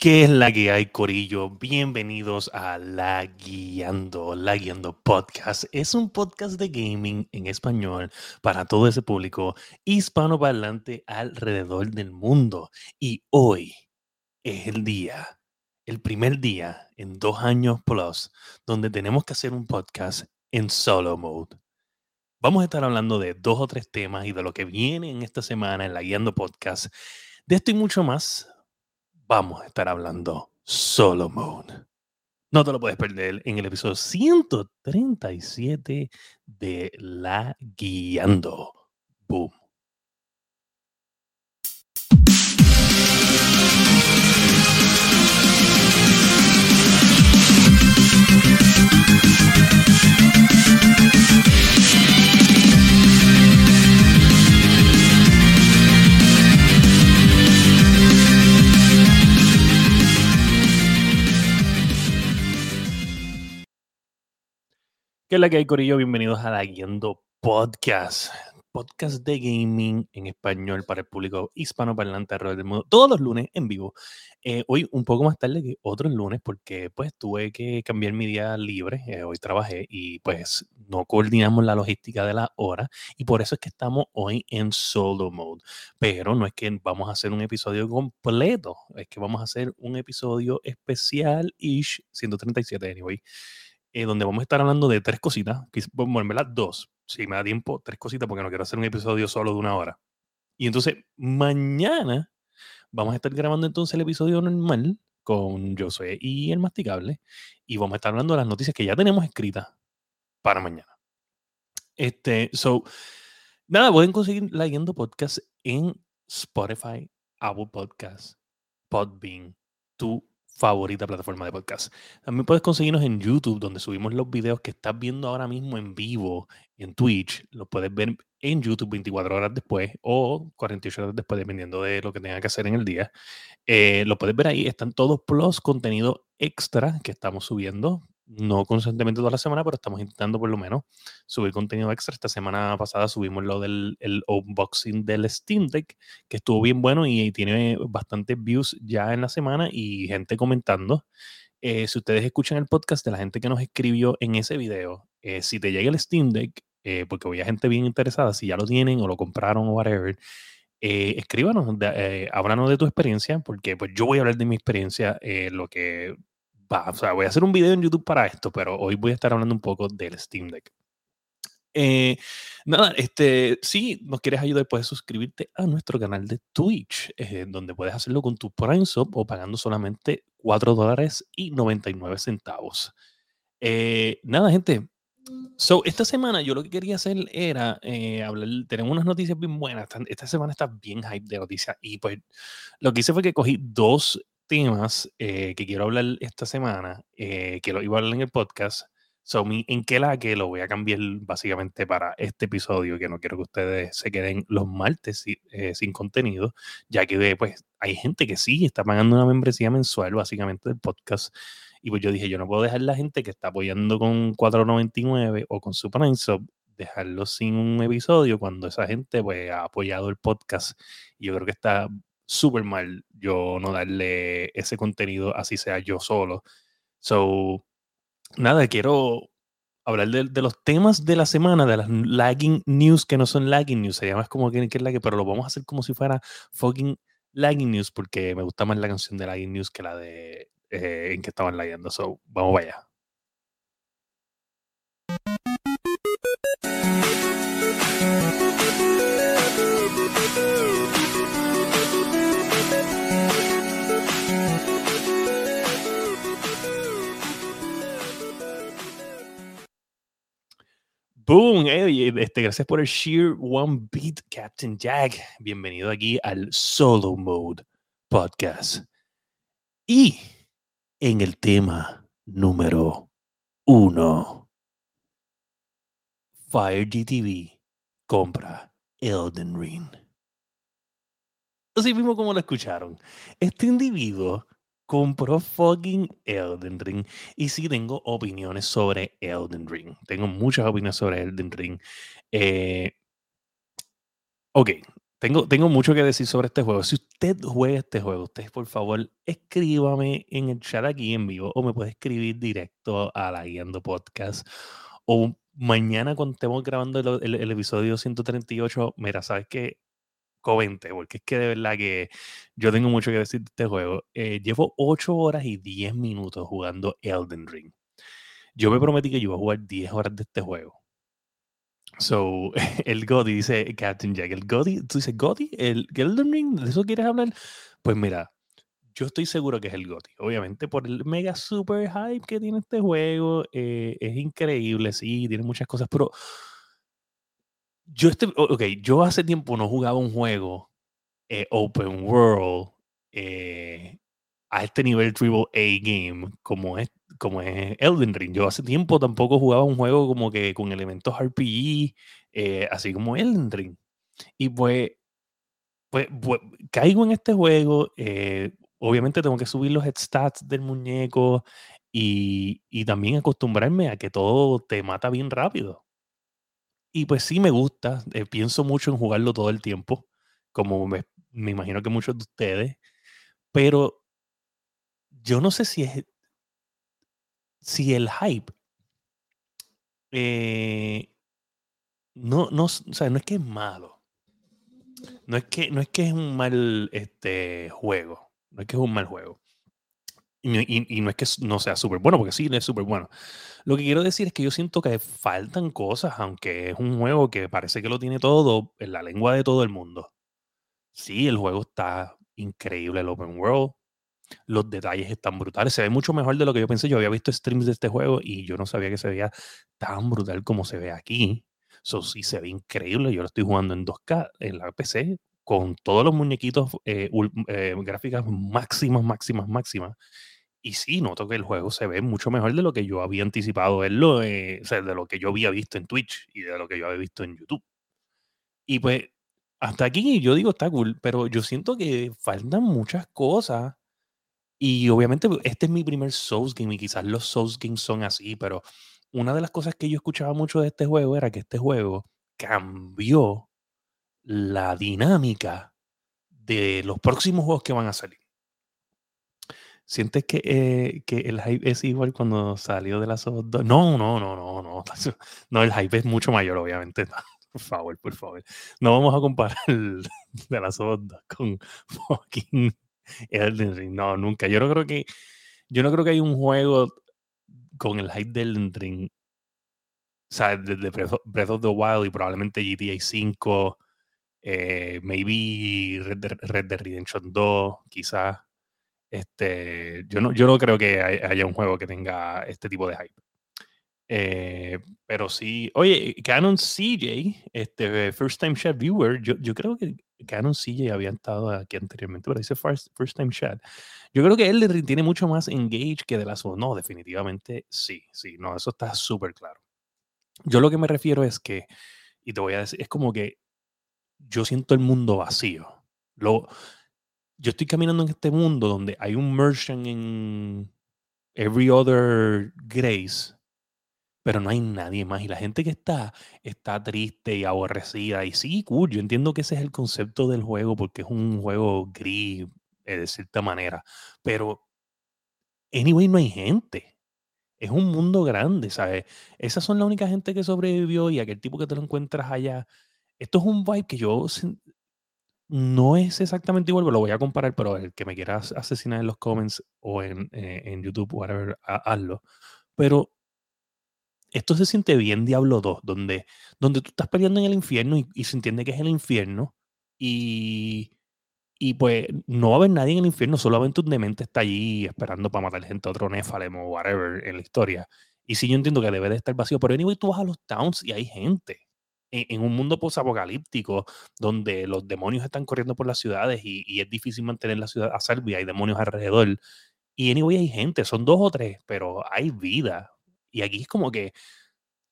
¿Qué es la que hay, Corillo? Bienvenidos a La Guiando, La Guiando Podcast. Es un podcast de gaming en español para todo ese público hispanoparlante alrededor del mundo. Y hoy es el día, el primer día en dos años plus, donde tenemos que hacer un podcast en solo mode. Vamos a estar hablando de dos o tres temas y de lo que viene en esta semana en La Guiando Podcast. De esto y mucho más vamos a estar hablando Solo Mode. No te lo puedes perder en el episodio 137 de La Guiando. Boom. ¿Qué es la que hay, Corillo? Bienvenidos a la Guiando Podcast. Podcast de gaming en español para el público hispanoparlante alrededor del mundo. Todos los lunes en vivo. Eh, hoy un poco más tarde que otros lunes porque pues tuve que cambiar mi día libre. Eh, hoy trabajé y pues no coordinamos la logística de la hora y por eso es que estamos hoy en solo mode. Pero no es que vamos a hacer un episodio completo, es que vamos a hacer un episodio especial-ish, 137 anyway eh, donde vamos a estar hablando de tres cositas, bueno, en verdad dos, si me da tiempo, tres cositas, porque no quiero hacer un episodio solo de una hora. Y entonces, mañana vamos a estar grabando entonces el episodio normal con Josué y el Masticable, y vamos a estar hablando de las noticias que ya tenemos escritas para mañana. Este, so, nada, pueden conseguir leyendo podcast en Spotify, Apple Podcasts, Podbean, tu favorita plataforma de podcast. También puedes conseguirnos en YouTube, donde subimos los videos que estás viendo ahora mismo en vivo en Twitch. Los puedes ver en YouTube 24 horas después o 48 horas después, dependiendo de lo que tenga que hacer en el día. Eh, lo puedes ver ahí. Están todos los contenidos extra que estamos subiendo no constantemente toda la semana, pero estamos intentando por lo menos subir contenido extra. Esta semana pasada subimos lo del el unboxing del Steam Deck, que estuvo bien bueno y, tiene bastantes views ya en la semana y gente comentando. Eh, si ustedes escuchan el podcast de la gente que nos escribió en ese video, eh, si te llega el Steam Deck, eh, porque había gente bien interesada, si ya lo tienen o lo compraron o whatever, escríbanos, háblanos de tu experiencia, porque pues yo voy a hablar de mi experiencia, lo que o sea, voy a hacer un video en YouTube para esto, pero hoy voy a estar hablando un poco del Steam Deck. Eh, nada, este, si nos quieres ayudar, puedes suscribirte a nuestro canal de Twitch, eh, donde puedes hacerlo con tu Prime Sub o pagando solamente 4 dólares y 99 centavos. Eh, nada, gente. So, esta semana yo lo que quería hacer era hablar, tenemos unas noticias bien buenas. Esta, esta semana está bien hype de noticias. Y pues lo que hice fue que cogí dos temas eh, que quiero hablar esta semana, eh, que lo iba a hablar en el podcast. So, la que lo voy a cambiar básicamente para este episodio, que no quiero que ustedes se queden los martes eh, sin contenido, ya que pues hay gente que sí está pagando una membresía mensual básicamente del podcast. Y pues yo dije, yo no puedo dejar la gente que está apoyando con 4.99 o con Super Sub, dejarlo sin un episodio cuando esa gente pues ha apoyado el podcast. Y yo creo que está súper mal yo no darle ese contenido así sea yo solo. So, nada, quiero hablar de, los temas de la semana, de las lagging news que no son lagging news. Se llama como que, que la que, pero lo vamos a hacer como si fuera fucking lagging news porque me gusta más la canción de lagging news que la de eh, en que estaban leyendo. So, vamos allá. Boom, este, gracias por el Sheer One Beat, Captain Jack. Bienvenido aquí al Solo Mode Podcast. Y en el tema número uno, Fire GTV compra Elden Ring. Así mismo como lo escucharon. Este individuo compró fucking Elden Ring. Y sí tengo opiniones sobre Elden Ring. Tengo muchas opiniones sobre Elden Ring. Eh, ok, tengo, tengo mucho que decir sobre este juego. Si usted juega este juego, usted por favor escríbame en el chat aquí en vivo o me puede escribir directo a la Guiando Podcast o mañana cuando estemos grabando el, el episodio 138, mira, sabes que comente, porque es que de verdad que yo tengo mucho que decir de este juego. Eh, llevo 8 horas y 10 minutos jugando Elden Ring. Yo me prometí que yo iba a jugar 10 horas de este juego. So, el Godi dice Captain Jack. El Godi, tú dices Godi, el Elden Ring, ¿de eso quieres hablar? Pues mira, yo estoy seguro que es el GOTY. Obviamente por el mega super hype que tiene este juego. Eh, es increíble, sí, tiene muchas cosas, pero yo, este, ok, yo hace tiempo no jugaba un juego eh, open world eh, a este nivel triple A game como es, como es Elden Ring. Yo hace tiempo tampoco jugaba un juego como que con elementos RPG, eh, así como Elden Ring. Y pues, pues, pues caigo en este juego. obviamente tengo que subir los stats del muñeco y, y también acostumbrarme a que todo te mata bien rápido. Y pues sí me gusta, eh, pienso mucho en jugarlo todo el tiempo, como me, imagino que muchos de ustedes, pero yo no sé si es, si el hype, eh, no, no, o sea, no es que es malo, no es que, no es que es un mal este, juego, no es que es un mal juego. Y, no es que no sea súper bueno, porque sí, es súper bueno. Lo que quiero decir es que yo siento que faltan cosas, aunque es un juego que parece que lo tiene todo en la lengua de todo el mundo. Sí, el juego está increíble, el open world. Los detalles están brutales. Se ve mucho mejor de lo que yo pensé. Yo había visto streams de este juego y yo no sabía que se veía tan brutal como se ve aquí. Eso sí se ve increíble. Yo lo estoy jugando en 2K en la PC con todos los muñequitos, eh, eh, gráficas máximas, máximas, máximas. Y sí, noto que el juego se ve mucho mejor de lo que yo había anticipado verlo, eh, o sea, de lo que yo había visto en Twitch y de lo que yo había visto en YouTube. Y pues, hasta aquí yo digo, está cool, pero yo siento que faltan muchas cosas. Y obviamente este es mi primer Souls Game y quizás los Souls Games son así, pero una de las cosas que yo escuchaba mucho de este juego era que este juego cambió la dinámica de los próximos juegos que van a salir. ¿Sientes que, eh, que el hype es igual cuando salió de las 2? No, no, no, no, no. No, el hype es mucho mayor, obviamente. Por favor, por favor. No vamos a comparar de las 2 con fucking Elden Ring. No, nunca. Yo no creo que. Yo no creo que hay un juego con el hype de Elden Ring. O sea, desde Breath of the Wild y probablemente GTA 5 eh, maybe Red Dead, Redemption 2, quizás. Este, yo, no, yo no creo que haya un juego que tenga este tipo de hype. Eh, pero sí, oye, Canon CJ, este First Time Chat Viewer, yo, yo creo que Canon CJ había estado aquí anteriormente, pero dice First, first Time Chat. Yo creo que él tiene mucho más engage que de las No, definitivamente sí, sí, no, eso está súper claro. Yo lo que me refiero es que, y te voy a decir, es como que yo siento el mundo vacío. Lo, yo estoy caminando en este mundo donde hay un merchant en every other grace, pero no hay nadie más. Y la gente que está, está triste y aborrecida. Y sí, cool, yo entiendo que ese es el concepto del juego, porque es un juego gris, eh, de cierta manera. Pero, anyway, no hay gente. Es un mundo grande, ¿sabes? Esas son la única gente que sobrevivió y aquel tipo que te lo encuentras allá esto es un vibe que yo no es exactamente igual, lo voy a comparar, pero el que me quieras asesinar en los comments o en, eh, en YouTube, whatever, hazlo. Pero esto se siente bien Diablo 2, donde, donde tú estás peleando en el infierno y, se entiende que es el infierno y, y pues no va a haber nadie en el infierno, solamente un demente está allí esperando para matar gente, otro Nephalem o whatever en la historia. Y sí, yo entiendo que debe de estar vacío, pero anyway, tú vas a los towns y hay gente en, un mundo posapocalíptico donde los demonios están corriendo por las ciudades y, es difícil mantener la ciudad a salvo y hay demonios alrededor. Y anyway hay gente, son dos o tres, pero hay vida. Y aquí es como que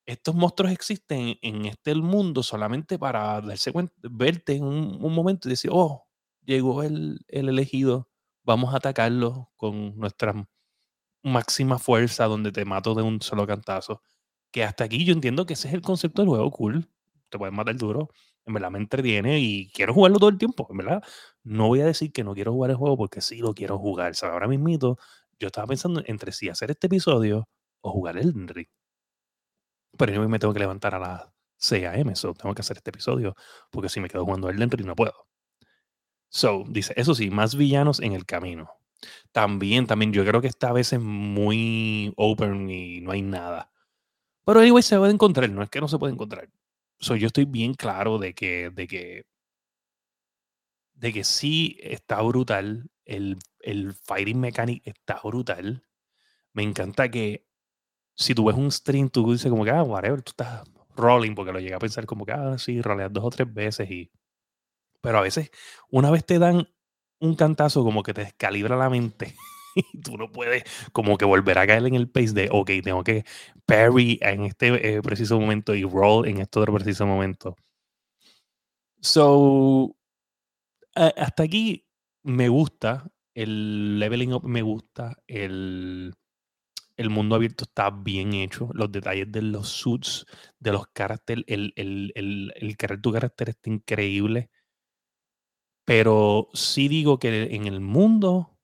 estos monstruos existen en este mundo solamente para darse cuenta, verte en un, momento y decir, oh, llegó el, el elegido, vamos a atacarlo con nuestra máxima fuerza donde te mato de un solo cantazo. Que hasta aquí yo entiendo que ese es el concepto del juego cool te pueden matar duro. En verdad me entretiene y quiero jugarlo todo el tiempo. En verdad, no voy a decir que no quiero jugar el juego porque sí lo quiero jugar. ¿sabes? Ahora mismito, yo estaba pensando entre si hacer este episodio o jugar el Ring. Pero yo me tengo que levantar a las 6 a.m. So tengo que hacer este episodio porque si me quedo jugando el Ring no puedo. So, dice, eso sí, más villanos en el camino. También, también, yo creo que esta vez es muy open y no hay nada. Pero anyway, se puede encontrar, no es que no se puede encontrar. So, yo estoy bien claro de que, de que, de que sí está brutal. El, el fighting mechanic está brutal. Me encanta que si tú ves un stream, tú dices como que, ah, whatever, tú estás rolling, porque lo llega a pensar como que, ah, sí, roleas dos o tres veces y... Pero a veces, una vez te dan un cantazo como que te descalibra la mente y tú no puedes como que volver a caer en el pace de, ok, tengo que parry en este eh, preciso momento y roll en este otro preciso momento. So, hasta aquí me gusta, el leveling up me gusta, el, el mundo abierto está bien hecho, los detalles de los suits, de los caracteres, el, el, el, el, tu carácter está increíble. Pero sí digo que en el mundo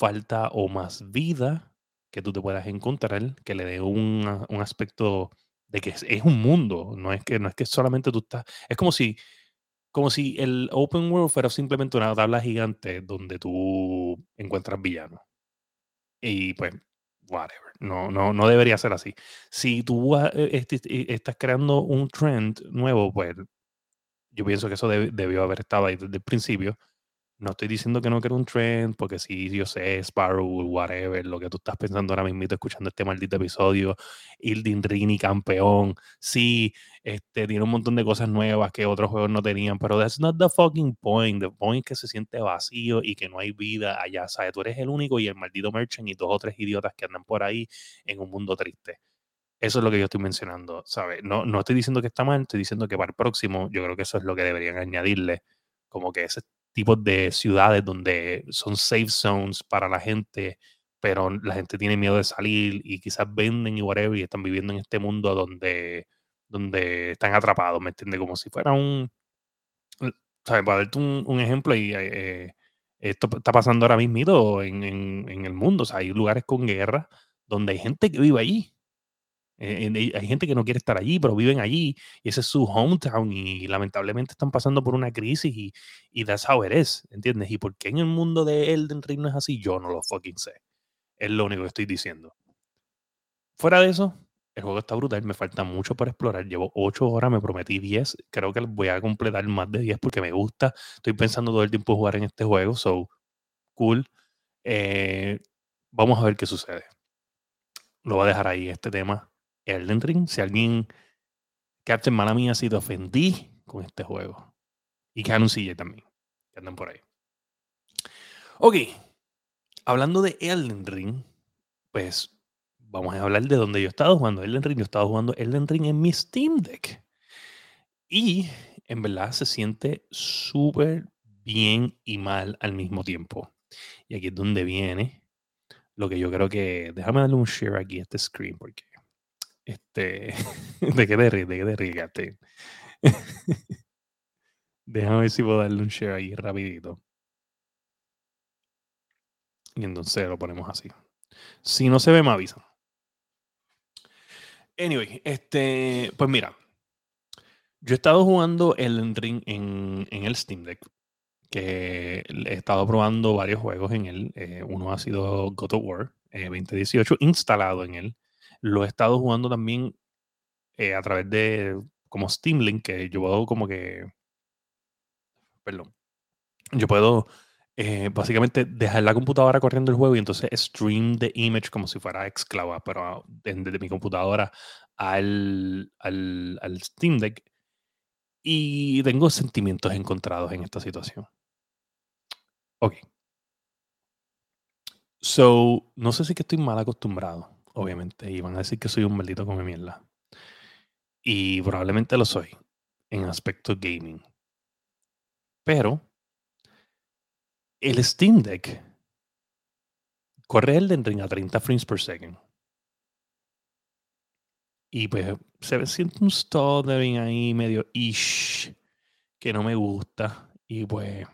falta o más vida que tú te puedas encontrar, que le dé un, aspecto de que es, un mundo, no es que no es que solamente tú estás, es como si como si el open world fuera simplemente una tabla gigante donde tú encuentras villanos. Y pues whatever, no no no debería ser así. Si tú eh, este, eh, estás creando un trend nuevo, pues yo pienso que eso debió haber estado ahí desde el principio. No estoy diciendo que no quiero un trend, porque si yo sé, Sparrow, whatever, lo que tú estás pensando ahora mismo escuchando este maldito episodio, Ildin Rini campeón, sí, este, tiene un montón de cosas nuevas que otros juegos no tenían, pero that's not the fucking point. The point es que se siente vacío y que no hay vida allá, ¿sabes? Tú eres el único y el maldito merchant y dos o tres idiotas que andan por ahí en un mundo triste. Eso es lo que yo estoy mencionando, ¿sabes? No, no estoy diciendo que está mal, estoy diciendo que para el próximo yo creo que eso es lo que deberían añadirle, como que ese tipo de ciudades donde son safe zones para la gente, pero la gente tiene miedo de salir y quizás venden y whatever y están viviendo en este mundo donde, donde están atrapados, ¿me entiendes? Como si fuera un... ¿sabes? Para darte un, ejemplo, y, eh, esto está pasando ahora mismo en, en, en el mundo, o sea, hay lugares con guerra donde hay gente que vive allí eh, hay gente que no quiere estar allí, pero viven allí y ese es su hometown y lamentablemente están pasando por una crisis y, y that's how it is, ¿entiendes? Y por qué en el mundo de Elden Ring no es así, yo no lo fucking sé. Es lo único que estoy diciendo. Fuera de eso, el juego está brutal, me falta mucho por explorar. Llevo 8 horas, me prometí 10. Creo que voy a completar más de 10 porque me gusta. Estoy pensando todo el tiempo jugar en este juego, so cool. Eh, vamos a ver qué sucede. Lo voy a dejar ahí este tema Elden Ring. Si alguien, Captain, mala mía, si te ofendí con este juego. Y Canon CJ también, que andan por ahí. Ok, hablando de Elden Ring, pues vamos a hablar de donde yo he estado jugando Elden Ring. Yo he estado jugando Elden Ring en mi Steam Deck. Y en verdad se siente súper bien y mal al mismo tiempo. Y aquí es donde viene lo que yo creo que... Déjame darle un share aquí a este screen porque este, ¿de qué te ríes? ¿De qué te ríes, Déjame ver si puedo darle un share ahí rapidito. Y entonces lo ponemos así. Si no se ve, me avisan. Anyway, este, pues mira, yo he estado jugando el Ring en, en el Steam Deck, que he estado probando varios juegos en él. Eh, uno ha sido God of War 2018, eh, instalado en él. Lo he estado jugando también eh, a través de como Steam Link, que yo puedo como que, perdón, yo puedo eh, básicamente dejar la computadora corriendo el juego y entonces stream the image como si fuera Xcloud, pero desde mi computadora al, al, al Steam Deck. Y tengo sentimientos encontrados en esta situación. Ok. So, no sé si que estoy mal acostumbrado obviamente, y van a decir que soy un maldito come mierda. Y probablemente lo soy en aspecto gaming. Pero el Steam Deck corre el Ring a 30 frames per second. Y pues se siente un de ahí medio ish. que no me gusta y pues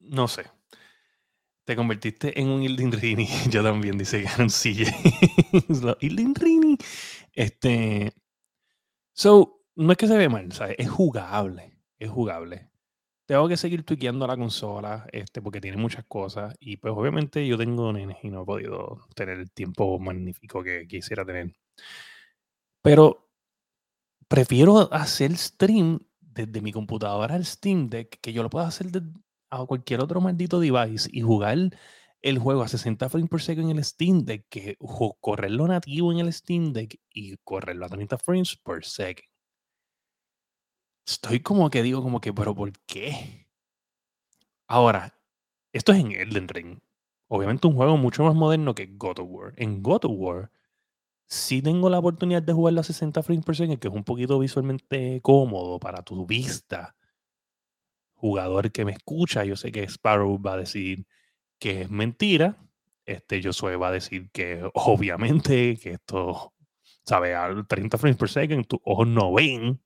no sé. Te convertiste en un Ildin Rini. Yo también, dice Ganon CJ. Ildin Rini. Este. So, no es que se ve mal, ¿sabes? Es jugable. Es jugable. Tengo que seguir tuiqueando la consola, este, porque tiene muchas cosas. Y pues obviamente yo tengo nenes y no he podido tener el tiempo magnífico que quisiera tener. Pero prefiero hacer stream desde mi computadora al Steam Deck, que yo lo pueda hacer a cualquier otro maldito device y jugar el juego a 60 frames por segundo en el Steam Deck, que correrlo nativo en el Steam Deck y correrlo a 30 frames por segundo. Estoy como que digo como que, pero ¿por qué? Ahora, esto es en Elden Ring. Obviamente un juego mucho más moderno que God of War. En God of War sí tengo la oportunidad de jugarlo a 60 frames por segundo, que es un poquito visualmente cómodo para tu vista jugador que me escucha, yo sé que Sparrow va a decir que es mentira. Este Josué va a decir que obviamente que esto, sabe, a 30 frames per second, tus ojos no ven.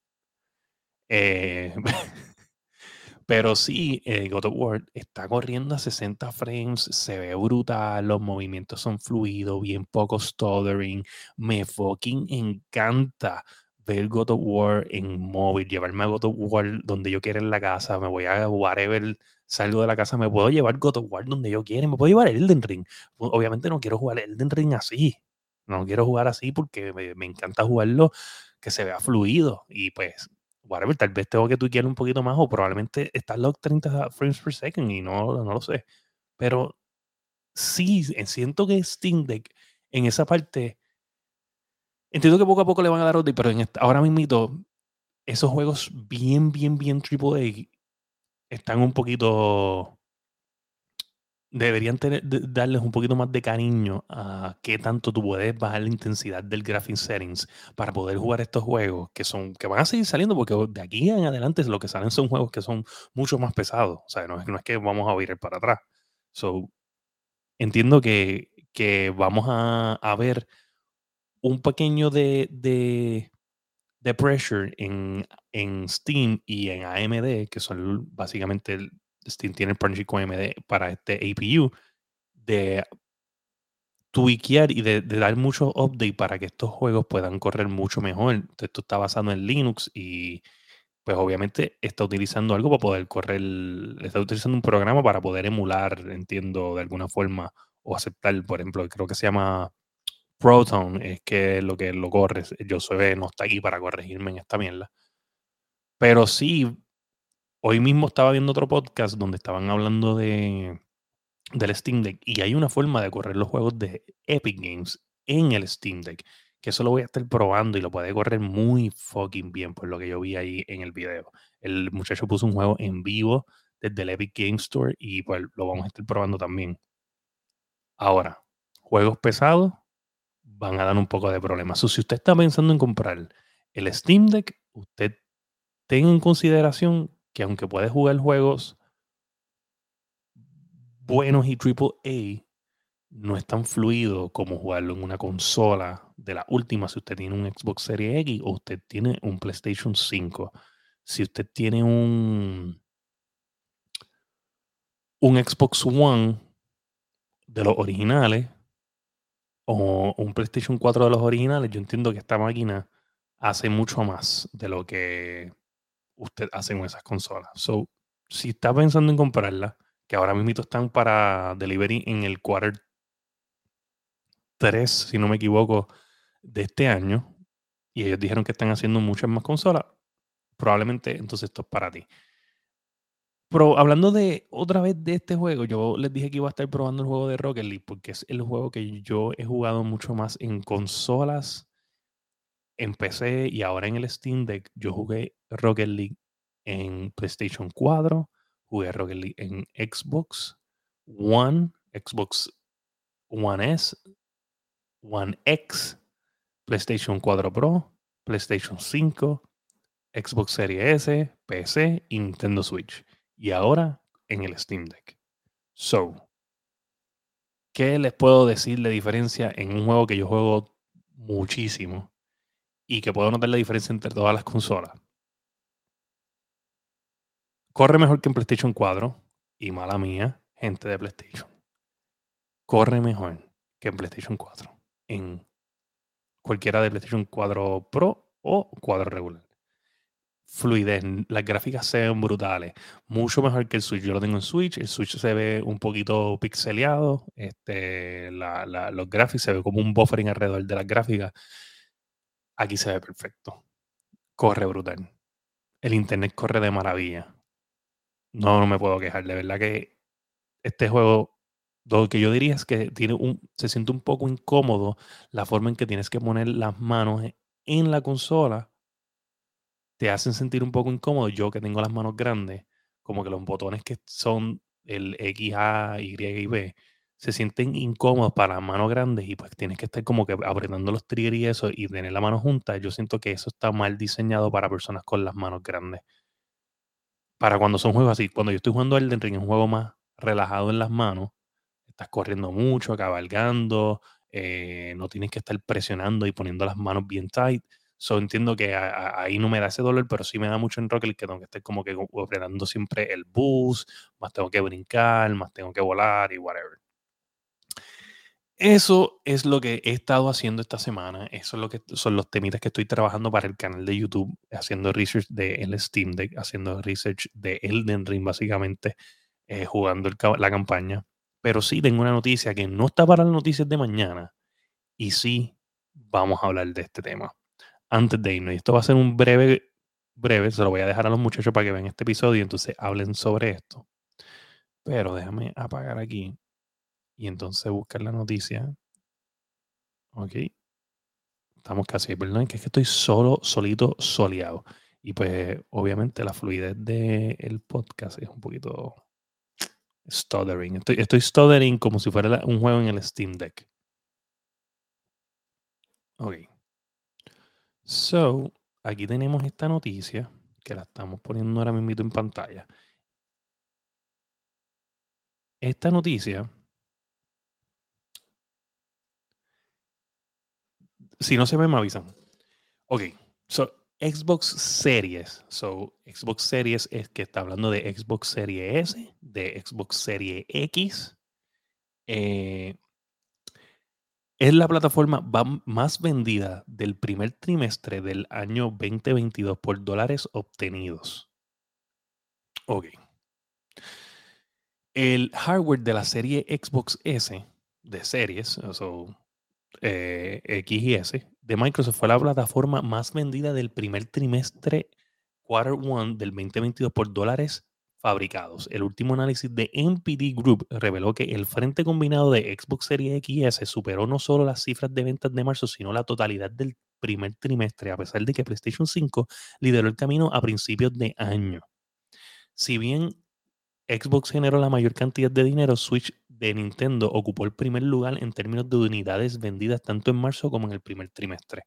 Eh, pero sí, eh, God of War está corriendo a 60 frames, se ve brutal, los movimientos son fluidos, bien poco stuttering. Me fucking encanta ver God of War en móvil, llevarme a God of War donde yo quiera en la casa, me voy a whatever, salgo de la casa, me puedo llevar God of War donde yo quiera, me puedo llevar Elden Ring. Obviamente no quiero jugar Elden Ring así, no quiero jugar así porque me, encanta jugarlo que se vea fluido y pues whatever, tal vez tengo que tuitear un poquito más o probablemente está en los 30 frames per second y no, no lo sé. Pero sí, siento que Steam Deck en esa parte Entiendo que poco a poco le van a dar update, pero ahora mismo esos juegos bien, bien, bien AAA están un poquito. Deberían darles un poquito más de cariño a qué tanto tú puedes bajar la intensidad del graphic settings para poder jugar estos juegos que son que van a seguir saliendo porque de aquí en adelante lo que salen son juegos que son mucho más pesados. O sea, no es, que vamos a ir para atrás. So, entiendo que, que vamos a, a ver un pequeño de, de, de pressure en, en, Steam y en AMD, que son básicamente el, Steam tiene el partnership con AMD para este APU, de tweakear y de, dar muchos updates para que estos juegos puedan correr mucho mejor. esto está basado en Linux y pues obviamente está utilizando algo para poder correr, está utilizando un programa para poder emular, entiendo, de alguna forma, o aceptar, por ejemplo, creo que se llama Proton es que lo que lo corre. Yo soy no está aquí para corregirme en esta mierda. Pero sí, hoy mismo estaba viendo otro podcast donde estaban hablando de del Steam Deck y hay una forma de correr los juegos de Epic Games en el Steam Deck. Que eso lo voy a estar probando y lo puede correr muy fucking bien, por lo que yo vi ahí en el video. El muchacho puso un juego en vivo desde el Epic Game Store y pues lo vamos a estar probando también. Ahora, juegos pesados, van a dar un poco de problemas. si usted está pensando en comprar el Steam Deck, usted tenga en consideración que aunque puede jugar juegos buenos y AAA, no es tan fluido como jugarlo en una consola de la última si usted tiene un Xbox Series X o usted tiene un PlayStation 5. Si usted tiene un, un Xbox One de los originales, o un PlayStation 4 de los originales, yo entiendo que esta máquina hace mucho más de lo que usted hace en esas consolas. So, si está pensando en comprarla, que ahora mismo están para delivery en el quarter 3, si no me equivoco, de este año, y ellos dijeron que están haciendo muchas más consolas, probablemente entonces esto es para ti. Pero hablando de otra vez de este juego, yo les dije que iba a estar probando el juego de Rocket League porque es el juego que yo he jugado mucho más en consolas, en PC y ahora en el Steam Deck. Yo jugué Rocket League en PlayStation 4, jugué Rocket League en Xbox One, Xbox One S, One X, PlayStation 4 Pro, PlayStation 5, Xbox Series S, PC y Nintendo Switch y ahora en el Steam Deck. So, ¿qué les puedo decir de diferencia en un juego que yo juego muchísimo y que puedo notar la diferencia entre todas las consolas? corre mejor que en PlayStation 4 y mala mía, gente de PlayStation. Corre mejor que en PlayStation 4 en cualquiera de PlayStation 4 Pro o 4 regular. Fluidez, las gráficas se ven brutales, mucho mejor que el Switch. Yo lo tengo en Switch, el Switch se ve un poquito pixeleado, este, los gráficos se ve como un buffering alrededor de las gráficas. Aquí se ve perfecto. Corre brutal. El internet corre de maravilla. No, no me puedo quejar. De verdad que este juego, lo que yo diría es que tiene un, se siente un poco incómodo la forma en que tienes que poner las manos en la consola. Te hacen sentir un poco incómodo. Yo que tengo las manos grandes, como que los botones que son el X, A, Y y B, se sienten incómodos para manos grandes y pues tienes que estar como que apretando los triggers y eso y tener la mano junta. Yo siento que eso está mal diseñado para personas con las manos grandes. Para cuando son juegos así, cuando yo estoy jugando Elden Ring, un juego más relajado en las manos, estás corriendo mucho, cabalgando, eh, no tienes que estar presionando y poniendo las manos bien tight. So, entiendo que ahí no me da ese dolor, pero sí me da mucho en Rocket que tengo que estar como que apretando siempre el boost, más tengo que brincar, más tengo que volar y whatever. Eso es lo que he estado haciendo esta semana. Eso es lo que son los temitas que estoy trabajando para el canal de YouTube, haciendo research de el Steam Deck, haciendo research de Elden Ring, básicamente, eh, jugando la campaña. Pero sí tengo una noticia que no está para las noticias de mañana. Y sí vamos a hablar de este tema. Antes de irnos, y esto va a ser un breve, breve, se lo voy a dejar a los muchachos para que vean este episodio y entonces hablen sobre esto. Pero déjame apagar aquí y entonces buscar la noticia. Ok. Estamos casi, que es que estoy solo, solito, soleado. Y pues, obviamente, la fluidez del podcast es un poquito stuttering. Estoy, estoy stuttering como si fuera un juego en el Steam Deck. Ok. So, aquí tenemos esta noticia que la estamos poniendo ahora mismo en pantalla. Esta noticia Si no se ve, me avisan. Ok. So, Xbox Series. So, Xbox Series es que está hablando de Xbox Series S, de Xbox Series X. Eh, es la plataforma más vendida del primer trimestre del año 2022 por dólares obtenidos. Ok. El hardware de la serie Xbox S de series, so, eh, X y S de Microsoft fue la plataforma más vendida del primer trimestre quarter one del 2022 por dólares fabricados. El último análisis de NPD Group reveló que el frente combinado de Xbox Series X superó no solo las cifras de ventas de marzo, sino la totalidad del primer trimestre, a pesar de que PlayStation 5 lideró el camino a principios de año. Si bien Xbox generó la mayor cantidad de dinero, Switch de Nintendo ocupó el primer lugar en términos de unidades vendidas tanto en marzo como en el primer trimestre.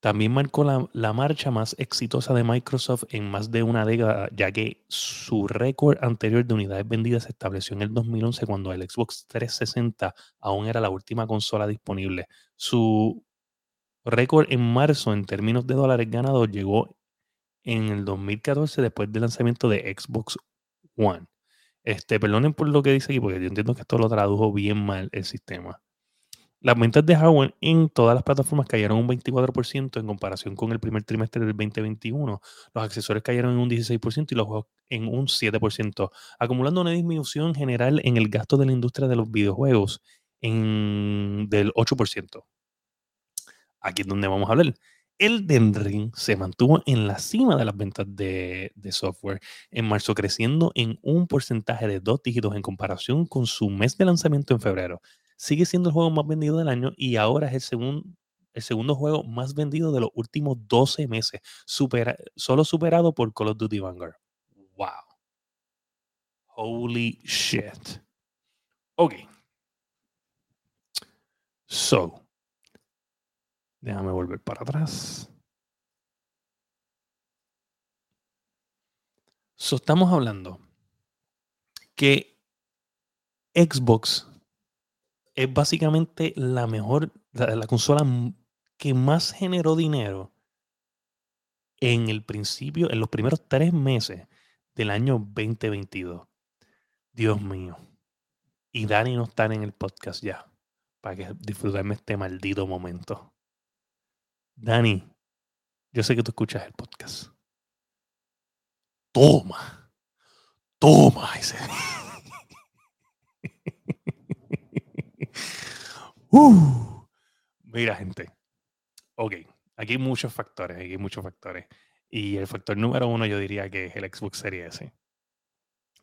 También marcó la, marcha más exitosa de Microsoft en más de una década, ya que su récord anterior de unidades vendidas se estableció en el 2011 cuando el Xbox 360 aún era la última consola disponible. Su récord en marzo en términos de dólares ganados llegó en el 2014 después del lanzamiento de Xbox One. Este, perdonen por lo que dice aquí, porque yo entiendo que esto lo tradujo bien mal el sistema. Las ventas de hardware en todas las plataformas cayeron un 24% en comparación con el primer trimestre del 2021. Los accesorios cayeron en un 16% y los juegos en un 7%, acumulando una disminución general en el gasto de la industria de los videojuegos en, del 8%. Aquí es donde vamos a hablar. Elden Ring se mantuvo en la cima de las ventas de, software en marzo, creciendo en un porcentaje de dos dígitos en comparación con su mes de lanzamiento en febrero. Sigue siendo el juego más vendido del año y ahora es el, el segundo juego más vendido de los últimos 12 meses, solo superado por Call of Duty Vanguard. ¡Wow! Holy shit. Ok. So, Déjame volver para atrás. estamos hablando que Xbox es básicamente la mejor, la, consola que más generó dinero en el principio, en los primeros tres meses del año 2022. Dios mío. Y Dani no está en el podcast ya, para que disfrutarme este maldito momento. Dani, yo sé que tú escuchas el podcast. Toma. Toma ese. uh, mira, gente. Ok, aquí hay muchos factores, aquí hay muchos factores. Y el factor número uno yo diría que es el Xbox Series S.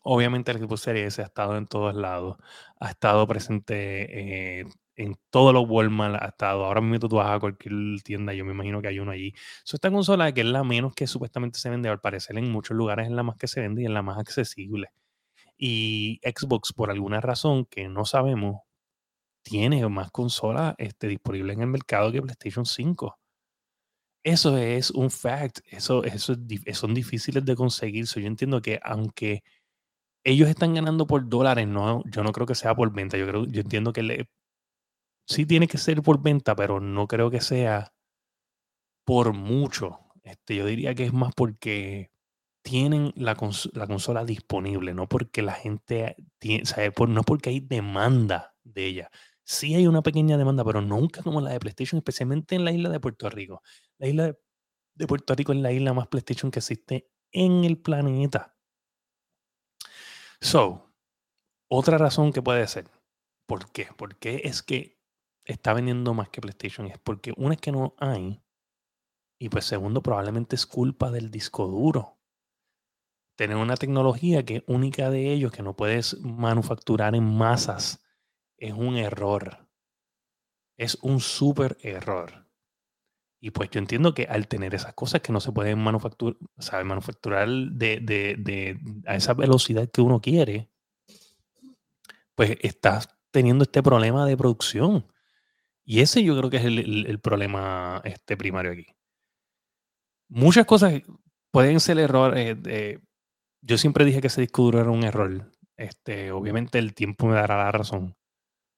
Obviamente el Xbox Series S ha estado en todos lados, ha estado presente eh, en todos los Walmart, ha estado, ahora mismo tú vas a cualquier tienda, yo me imagino que hay uno allí. So, esta consola que es la menos que supuestamente se vende, al parecer en muchos lugares es la más que se vende y es la más accesible. Y Xbox, por alguna razón que no sabemos, tiene más consolas este, disponibles en el mercado que PlayStation 5. Eso es un fact, eso, eso son difíciles de conseguir. yo entiendo que aunque ellos están ganando por dólares, no, yo no creo que sea por venta. Yo creo, yo entiendo que sí tiene que ser por venta, pero no creo que sea por mucho. Este, yo diría que es más porque tienen la, consola disponible, no porque la gente tiene, sabe, por, no porque hay demanda de ella. Sí hay una pequeña demanda, pero nunca como la de PlayStation, especialmente en la isla de Puerto Rico. La isla de, Puerto Rico es la isla más PlayStation que existe en el planeta. So, otra razón que puede ser, ¿por qué? Porque es que está vendiendo más que PlayStation. Es porque una es que no hay, y pues segundo, probablemente es culpa del disco duro. Tener una tecnología que es única de ellos, que no puedes manufacturar en masas, es un error. Es un súper error. Y pues yo entiendo que al tener esas cosas que no se pueden manufacturar, manufacturar de, a esa velocidad que uno quiere, pues estás teniendo este problema de producción. Y ese yo creo que es el, problema este primario aquí. Muchas cosas pueden ser errores. Eh, yo siempre dije que ese disco era un error. Este, obviamente el tiempo me dará la razón.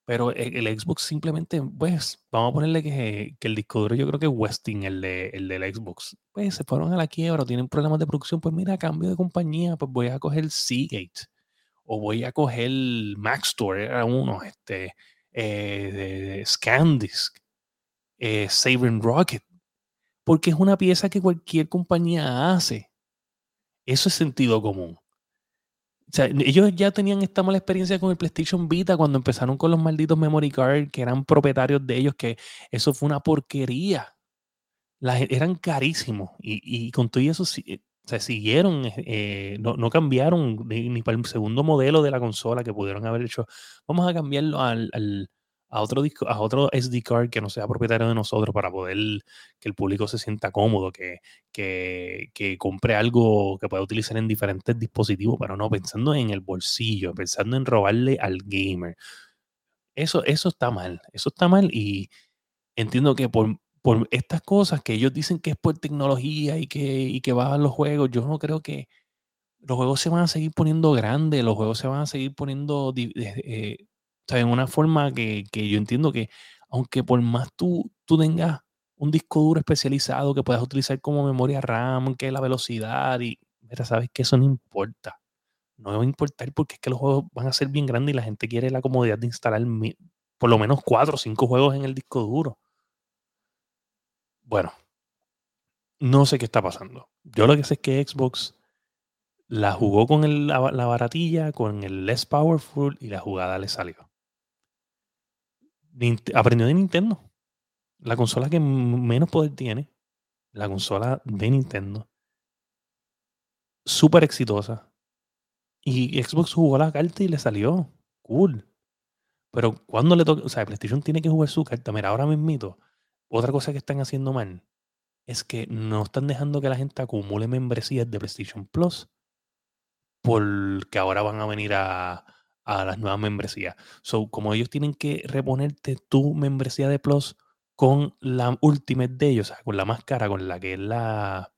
Pero el, Xbox simplemente, pues, vamos a ponerle que, el disco duro, yo creo que es Westing, el, de, el del Xbox, pues se fueron a la quiebra, tienen problemas de producción, pues mira, cambio de compañía, pues voy a coger Seagate o voy a coger Maxtor, era uno, este, eh, de, Scandisk, eh, Rocket, porque es una pieza que cualquier compañía hace. Eso es sentido común. O sea, ellos ya tenían esta mala experiencia con el PlayStation Vita cuando empezaron con los malditos memory cards que eran propietarios de ellos, que eso fue una porquería. Las, eran carísimos y, y, con todo eso eh, se siguieron, eh, no, no, cambiaron ni, para el segundo modelo de la consola que pudieron haber hecho. Vamos a cambiarlo al, a otro disco, a otro SD card que no sea propietario de nosotros para poder que el público se sienta cómodo, que, que, que, compre algo que pueda utilizar en diferentes dispositivos, pero no pensando en el bolsillo, pensando en robarle al gamer. Eso, eso está mal, eso está mal y entiendo que por, por estas cosas que ellos dicen que es por tecnología y que, y que bajan los juegos, yo no creo que los juegos se van a seguir poniendo grandes, los juegos se van a seguir poniendo eh, sea, en una forma que, yo entiendo que, aunque por más tú, tú tengas un disco duro especializado que puedas utilizar como memoria RAM, que la velocidad, y mira, sabes que eso no importa. No va a importar porque es que los juegos van a ser bien grandes y la gente quiere la comodidad de instalar por lo menos cuatro o cinco juegos en el disco duro. Bueno, no sé qué está pasando. Yo lo que sé es que Xbox la jugó con la, la, baratilla, con el less powerful y la jugada le salió aprendió de Nintendo. La consola que menos poder tiene, la consola de Nintendo. Súper exitosa. Y Xbox jugó la carta y le salió. Cool. Pero cuando le toca, o sea, PlayStation tiene que jugar su carta. Mira, ahora mismito, otra cosa que están haciendo mal es que no están dejando que la gente acumule membresías de PlayStation Plus. Porque ahora van a venir a, a las nuevas membresías. So, como ellos tienen que reponerte tu membresía de Plus con la Ultimate de ellos, o sea, con la más cara, con la que es la,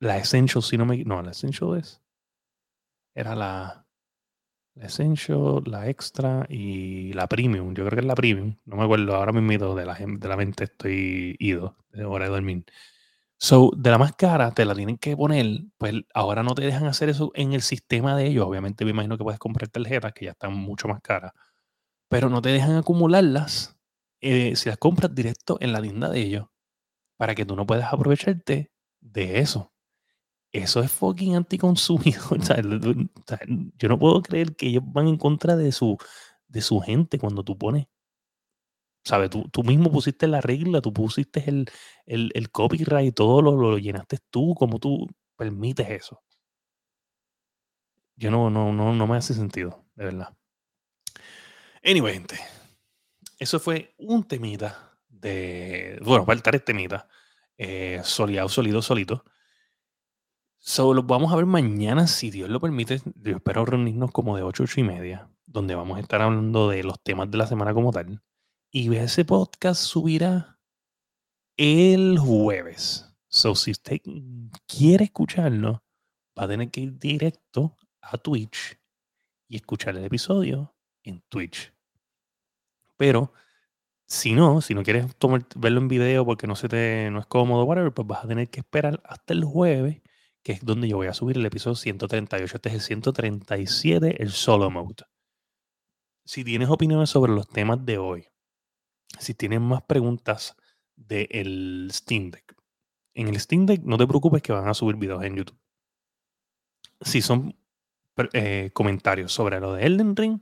la Essential, si no me... No, la Essential es... Era la, la Essential, la Extra y la Premium. Yo creo que es la Premium. No me acuerdo, ahora mismo de la, de la mente estoy ido, de hora de dormir. So, de la más cara te la tienen que poner, pues ahora no te dejan hacer eso en el sistema de ellos. Obviamente me imagino que puedes comprar tarjetas que ya están mucho más caras, pero no te dejan acumularlas eh, si las compras directo en la tienda de ellos para que tú no puedas aprovecharte de eso. Eso es fucking anticonsumidor. yo no puedo creer que ellos van en contra de su, de su gente cuando tú pones ¿Sabes? Tú, tú, mismo pusiste la regla, tú pusiste el, el, el copyright, todo lo, lo, llenaste tú, como tú permites eso. Yo no, no, no, no me hace sentido, de verdad. Anyway, gente, eso fue un temita de, bueno, para el temita, eh, soleado, sólido, solito. Solo vamos a ver mañana, si Dios lo permite. Yo espero reunirnos como de 8, 8 y media, donde vamos a estar hablando de los temas de la semana como tal. Y ese podcast subirá el jueves. So, si usted quiere escucharlo, va a tener que ir directo a Twitch y escuchar el episodio en Twitch. Pero si no, si no quieres verlo en video porque no se te no es cómodo, whatever, pues vas a tener que esperar hasta el jueves, que es donde yo voy a subir el episodio 138. Este es el 137, el solo mode. Si tienes opiniones sobre los temas de hoy, si tienen más preguntas del Steam Deck. En el Steam Deck no te preocupes que van a subir videos en YouTube. Si son eh, comentarios sobre lo de Elden Ring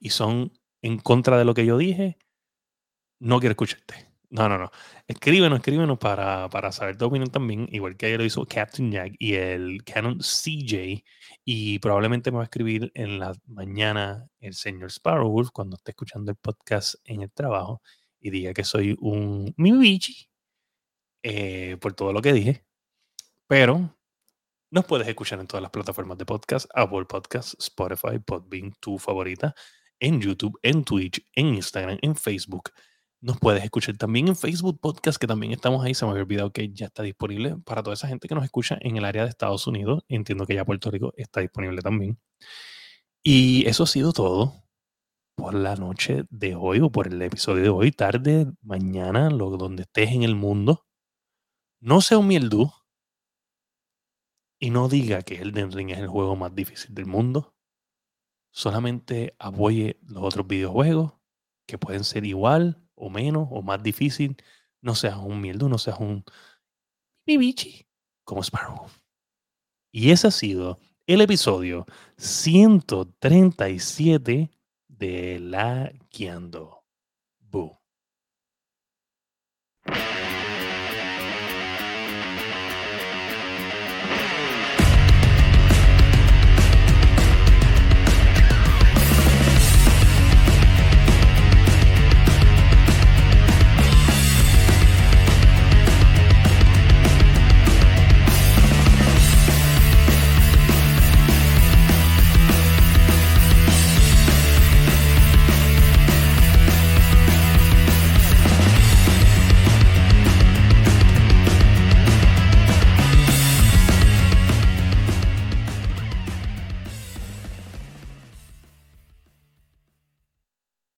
y son en contra de lo que yo dije, no quiero escucharte. No, no, no. Escríbenos, escríbenos para, para saber tu opinión también, igual que ayer lo hizo Captain Jack y el Canon CJ. Y probablemente me va a escribir en la mañana el señor Sparrow cuando esté escuchando el podcast en el trabajo y diga que soy un mimibichi eh, por todo lo que dije. Pero nos puedes escuchar en todas las plataformas de podcast, Apple Podcasts, Spotify, Podbean, tu favorita, en YouTube, en Twitch, en Instagram, en Facebook. Nos puedes escuchar también en Facebook Podcast, que también estamos ahí. Se me había olvidado que ya está disponible para toda esa gente que nos escucha en el área de Estados Unidos. Entiendo que ya Puerto Rico está disponible también. Y eso ha sido todo por la noche de hoy o por el episodio de hoy, tarde, mañana, lo, donde estés en el mundo. No sea un mieldú y no diga que Elden Ring es el juego más difícil del mundo. Solamente apoye los otros videojuegos que pueden ser igual o menos o más difícil. No seas un mieldú, no seas un bibichi como Sparrow. Y ese ha sido el episodio 137 de la guiando. Boo.